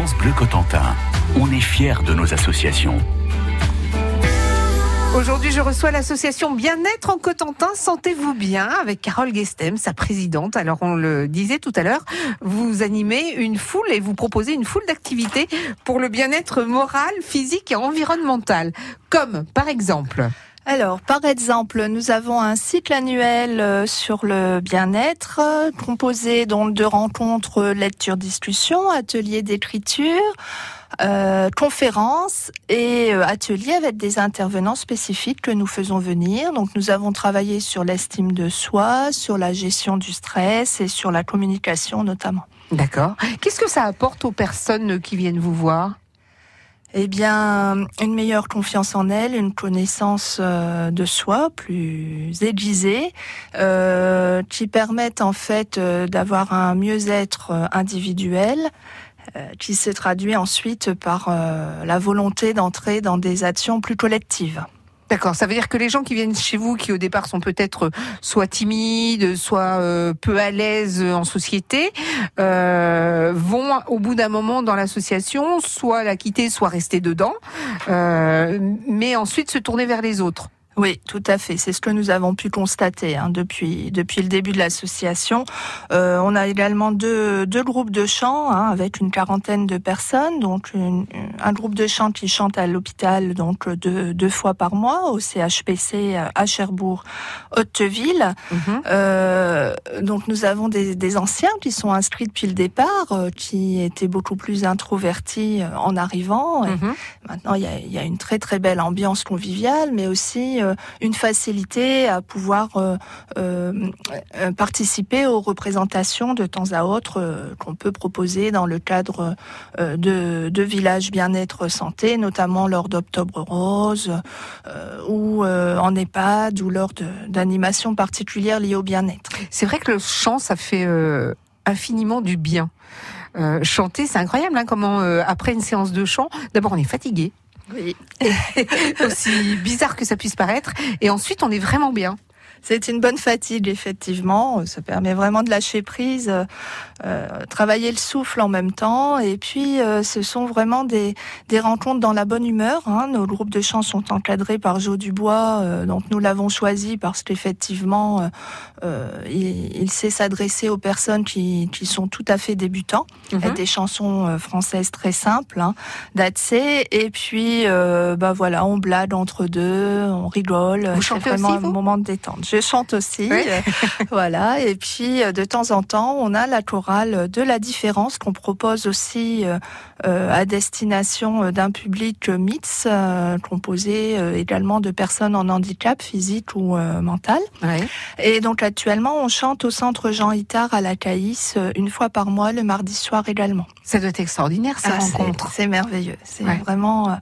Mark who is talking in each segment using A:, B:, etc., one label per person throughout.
A: France Bleu Cotentin, on est fiers de nos associations.
B: Aujourd'hui, je reçois l'association Bien-être en Cotentin, Sentez-vous bien, avec Carole Gestem, sa présidente. Alors, on le disait tout à l'heure, vous animez une foule et vous proposez une foule d'activités pour le bien-être moral, physique et environnemental. Comme, par exemple,
C: alors, par exemple, nous avons un cycle annuel euh, sur le bien-être, euh, composé donc de rencontres lecture-discussion, ateliers d'écriture, euh, conférences et ateliers avec des intervenants spécifiques que nous faisons venir. Donc, nous avons travaillé sur l'estime de soi, sur la gestion du stress et sur la communication notamment.
B: D'accord. Qu'est-ce que ça apporte aux personnes qui viennent vous voir?
C: Eh bien, une meilleure confiance en elle, une connaissance euh, de soi plus aiguisée, euh, qui permettent en fait euh, d'avoir un mieux-être individuel, qui se traduit ensuite par la volonté d'entrer dans des actions plus collectives.
B: D'accord, ça veut dire que les gens qui viennent chez vous, qui au départ sont peut-être euh, soit timides, soit euh, peu à l'aise en société, euh, vont au bout d'un moment dans l'association soit la quitter, soit rester dedans, mais ensuite se tourner vers les autres.
C: Oui, tout à fait. C'est ce que nous avons pu constater hein, depuis depuis le début de l'association. Euh, on a également deux, deux groupes de chant hein, avec une quarantaine de personnes. Donc un groupe de chant qui chante à l'hôpital donc deux, deux fois par mois au CHPC à Cherbourg, Hauteville. Mhm. euh, donc nous avons des, des, anciens qui sont inscrits depuis le départ, euh, qui étaient beaucoup plus introvertis euh, en arrivant. Mhm. Maintenant il y a, y a, une très très belle ambiance conviviale, mais aussi euh, euh, une facilité à pouvoir euh, euh, participer aux représentations de temps à autre qu'on peut proposer dans le cadre de, de villages bien-être santé, notamment lors d'Octobre Rose ou en EHPAD ou lors d'animations particulières liées au bien-être.
B: C'est vrai que le chant, ça fait infiniment du bien. chanter, c'est incroyable hein, comment après une séance de chant, d'abord on est fatigué,
C: oui.
B: Aussi bizarre que ça puisse paraître. Et ensuite, on est vraiment bien.
C: C'est une bonne fatigue, effectivement. Ça permet vraiment de lâcher prise, euh, travailler le souffle en même temps. Et puis, euh, ce sont vraiment des, des rencontres dans la bonne humeur. Hein. Nos groupes de chants sont encadrés par Jo Dubois, euh, donc nous l'avons choisi parce qu'effectivement, euh, il, il, sait s'adresser aux personnes qui, qui sont tout à fait débutants. Mm Des chansons françaises très simples, hein, d'accès. Et puis, bah voilà, on blague entre deux, on rigole.
B: C'est vraiment
C: un moment de détente. Je chante aussi, euh, voilà. Et puis euh, de temps en temps, on a la chorale de la différence qu'on propose aussi euh, à destination d'un public mix composé également de personnes en handicap physique ou mental. Et donc actuellement, on chante au centre Jean Itard à la Caïs une fois par mois le mardi soir également.
B: Ça doit être extraordinaire, cette ah, rencontre.
C: C'est merveilleux. C'est vraiment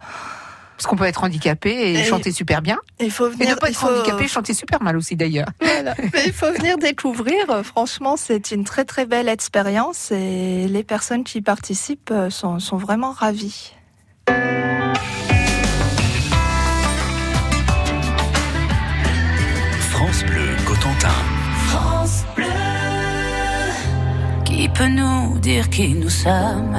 B: parce qu'on peut être handicapé et, chanter super bien.
C: Il faut venir,
B: et ne pas être handicapé et chanter super mal aussi d'ailleurs.
C: il faut venir découvrir. Franchement, c'est une très très belle expérience et les personnes qui participent sont, sont vraiment ravies.
A: France Bleu Cotentin.
D: France Bleu. Qui peut nous dire qui nous sommes?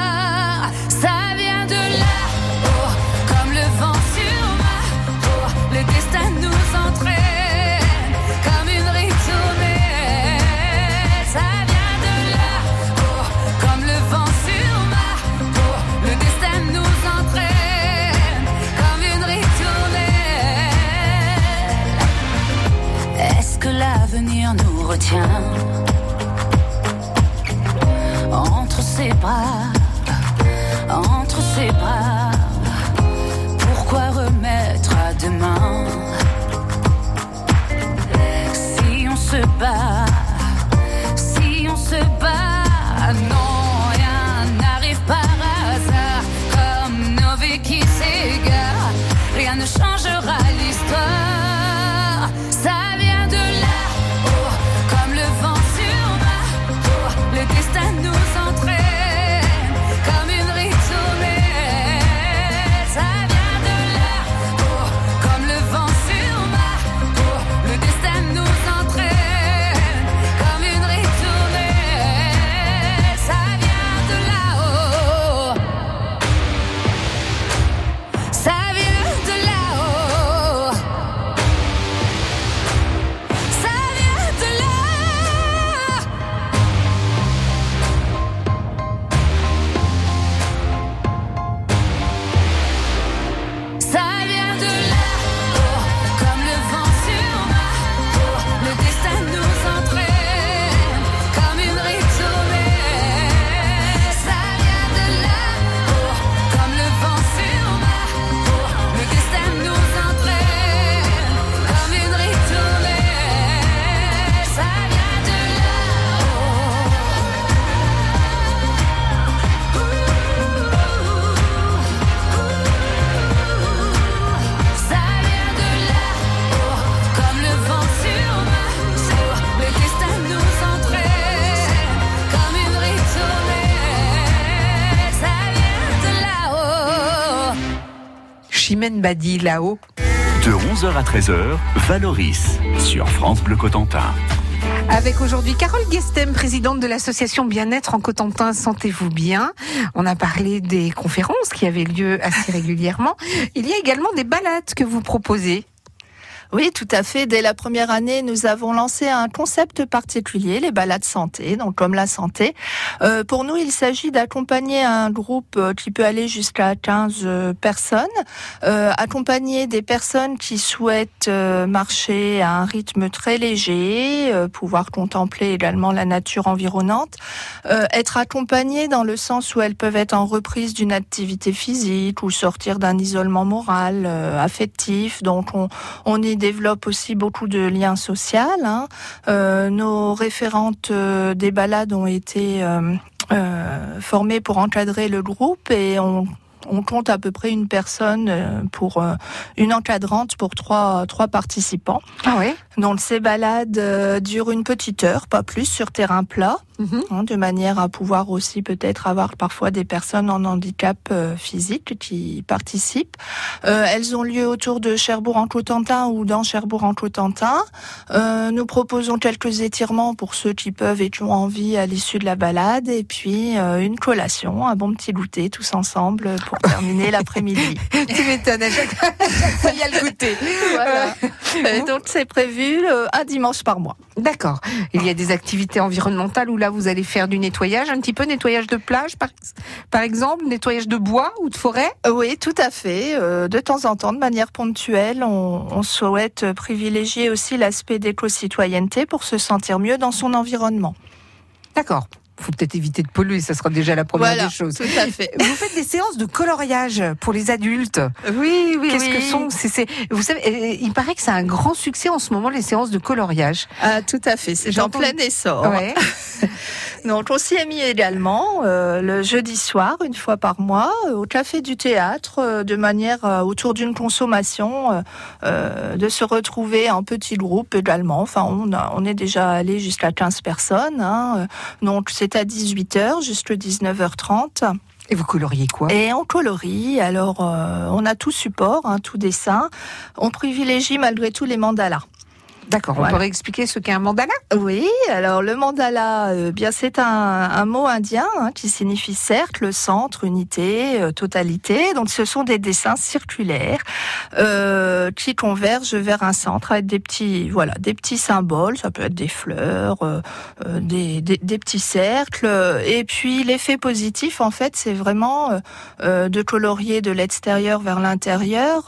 D: L'avenir nous retient entre ses bras, entre ses bras? Pourquoi remettre à demain? Si on se bat,
B: Chimène Badi là-haut.
A: De 11h à 13h, Valoris sur France Bleu Cotentin.
B: Avec aujourd'hui Carole Guestem, présidente de l'association Bien-être en Cotentin, Sentez-vous bien? On a parlé des conférences qui avaient lieu assez régulièrement. Il y a également des balades que vous proposez.
C: Oui, tout à fait. Dès la première année, nous avons lancé un concept particulier, les balades santé, donc comme la santé. Euh, pour nous, il s'agit d'accompagner un groupe euh, qui peut aller jusqu'à 15 euh, personnes, euh, accompagner des personnes qui souhaitent euh, marcher à un rythme très léger, pouvoir contempler également la nature environnante, être accompagnées dans le sens où elles peuvent être en reprise d'une activité physique ou sortir d'un isolement moral, affectif. Donc on, on est développe aussi beaucoup de liens sociaux. Hein. Euh, nos référentes euh, des balades ont été euh, formées pour encadrer le groupe et on on compte à peu près une personne euh, pour une encadrante pour trois trois participants.
B: Ah oui.
C: Donc ces balades euh, durent une petite heure, pas plus, sur terrain plat,
B: Mhm.
C: hein, de manière à pouvoir aussi peut-être avoir parfois des personnes en handicap euh, physique qui participent. Euh, elles ont lieu autour de Cherbourg-en-Cotentin ou dans Cherbourg-en-Cotentin. Euh, nous proposons quelques étirements pour ceux qui peuvent et qui ont envie à l'issue de la balade, et puis euh, une collation, un bon petit goûter tous ensemble pour terminer l'après-midi.
B: Tu m'étonnes, à chaque fois, il y a le goûter.
C: Voilà. Euh, donc c'est prévu euh, un dimanche par mois.
B: D'accord. Il y a des activités environnementales où là vous allez faire du nettoyage, un petit peu nettoyage de plage par, par exemple, nettoyage de bois ou de forêt?
C: Euh, Oui, tout à fait. De temps en temps, de manière ponctuelle, on, on souhaite privilégier aussi l'aspect d'éco-citoyenneté pour se sentir mieux dans son environnement.
B: D'accord. Faut peut-être éviter de polluer, ça sera déjà la première
C: voilà,
B: des choses.
C: tout à fait.
B: Vous faites des séances de coloriage pour les adultes.
C: Oui, oui,
B: Qu'est-ce
C: oui.
B: que sont Vous savez, euh, il paraît que c'est un grand succès en ce moment les séances de coloriage.
C: Ah, tout à fait. C'est en plein essor.
B: Ouais.
C: Donc, on s'y est mis également euh, le jeudi soir, une fois par mois, euh, au café du théâtre, euh, de manière euh, autour d'une consommation, euh, euh, de se retrouver en petits groupes également. Enfin, on, a- on est déjà allé jusqu'à 15 personnes. hein. Donc, c'est à 18h jusqu'à 19h30.
B: Et vous coloriez quoi?
C: Et en coloris, alors euh, on a tout support, hein, tout dessin. On privilégie malgré tout les mandalas.
B: D'accord. On pourrait expliquer ce qu'est un mandala
C: Oui, alors le mandala, euh, bien c'est un, un mot indien hein, qui signifie cercle, centre, unité, euh, totalité. Donc ce sont des dessins circulaires euh, qui convergent vers un centre avec des petits, voilà, des petits symboles. Ça peut être des fleurs, des, des, des petits cercles. Et puis l'effet positif, en fait, c'est vraiment de colorier de l'extérieur vers l'intérieur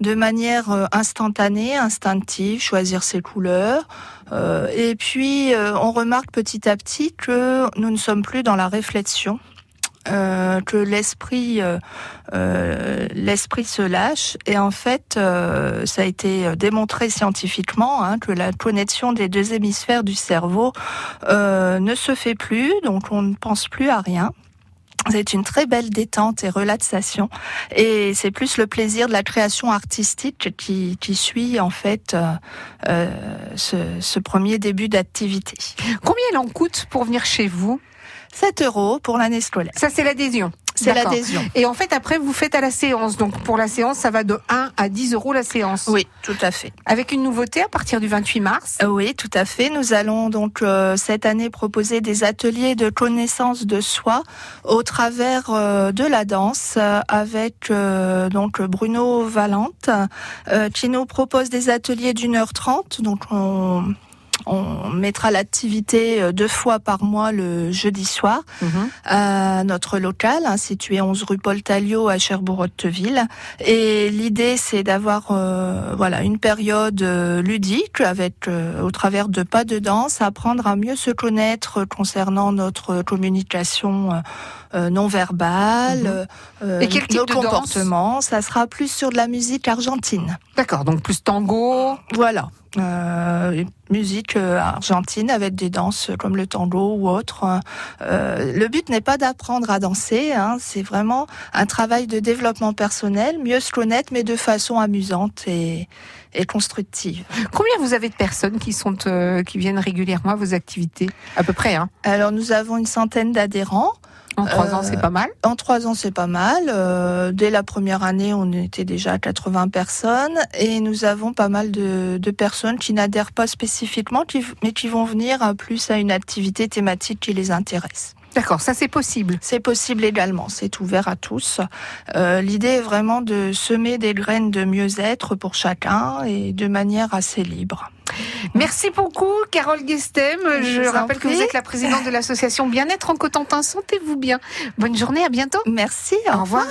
C: de manière instantanée, instinctive, choisir ses couleurs. Euh, et puis, euh, on remarque petit à petit que nous ne sommes plus dans la réflexion. euh, que l'esprit l'esprit se lâche et en fait ça a été démontré scientifiquement hein, que la connexion des deux hémisphères du cerveau ne se fait plus donc on ne pense plus à rien c'est une très belle détente et relaxation. Et c'est plus le plaisir de la création artistique qui, qui suit en fait euh, euh, ce, ce premier début d'activité.
B: Combien il en coûte pour venir chez vous?
C: 7 euros pour l'année scolaire.
B: Ça, c'est l'adhésion.
C: C'est l'adhésion.
B: Et en fait, après, vous faites à la séance. Donc, pour la séance, ça va de 1 à 10 euros la séance.
C: Oui, tout à fait.
B: Avec une nouveauté à partir du 28 mars.
C: Euh, Oui, tout à fait. Nous allons donc euh, cette année proposer des ateliers de connaissance de soi au travers euh, de la danse avec euh, donc Bruno Valente qui nous propose des ateliers d'une heure trente. Donc on on mettra l'activité euh, deux fois par mois le jeudi soir
B: Mhm.
C: à notre local, hein, situé 11 rue Paul Talliot à Cherbourg-Hauteville. Et l'idée, c'est d'avoir euh, voilà une période euh, ludique avec, euh, au travers de pas de danse, apprendre à mieux se connaître concernant notre communication euh, euh, non verbale, euh,
B: Et quel type
C: nos
B: de
C: comportements. Ça sera plus sur de la musique argentine.
B: D'accord. Donc, plus tango.
C: Voilà. Euh, musique euh, argentine avec des danses comme le tango ou autre. Euh, le but n'est pas d'apprendre à danser, hein, c'est vraiment un travail de développement personnel, mieux se connaître, mais de façon amusante et, et constructive.
B: Combien vous avez de personnes qui sont euh, qui viennent régulièrement à vos activités? À peu près, hein
C: Alors nous avons une centaine d'adhérents.
B: En trois ans, c'est pas mal.
C: En trois ans, c'est pas mal. Euh, dès la première année, on était déjà à 80 personnes et nous avons pas mal de, de personnes qui n'adhèrent pas spécifiquement, qui- mais qui vont venir euh, plus à une activité thématique qui les intéresse.
B: D'accord, ça c'est possible.
C: C'est possible également, c'est ouvert à tous. Euh, L'idée est vraiment de semer des graines de mieux-être pour chacun et de manière assez libre.
B: Merci beaucoup, Carole Guestem.
C: Je
B: rappelle que vous êtes la présidente de l'association Bien-être en Cotentin. Sentez-vous bien. Bonne journée, à bientôt.
C: Merci,
B: Au revoir.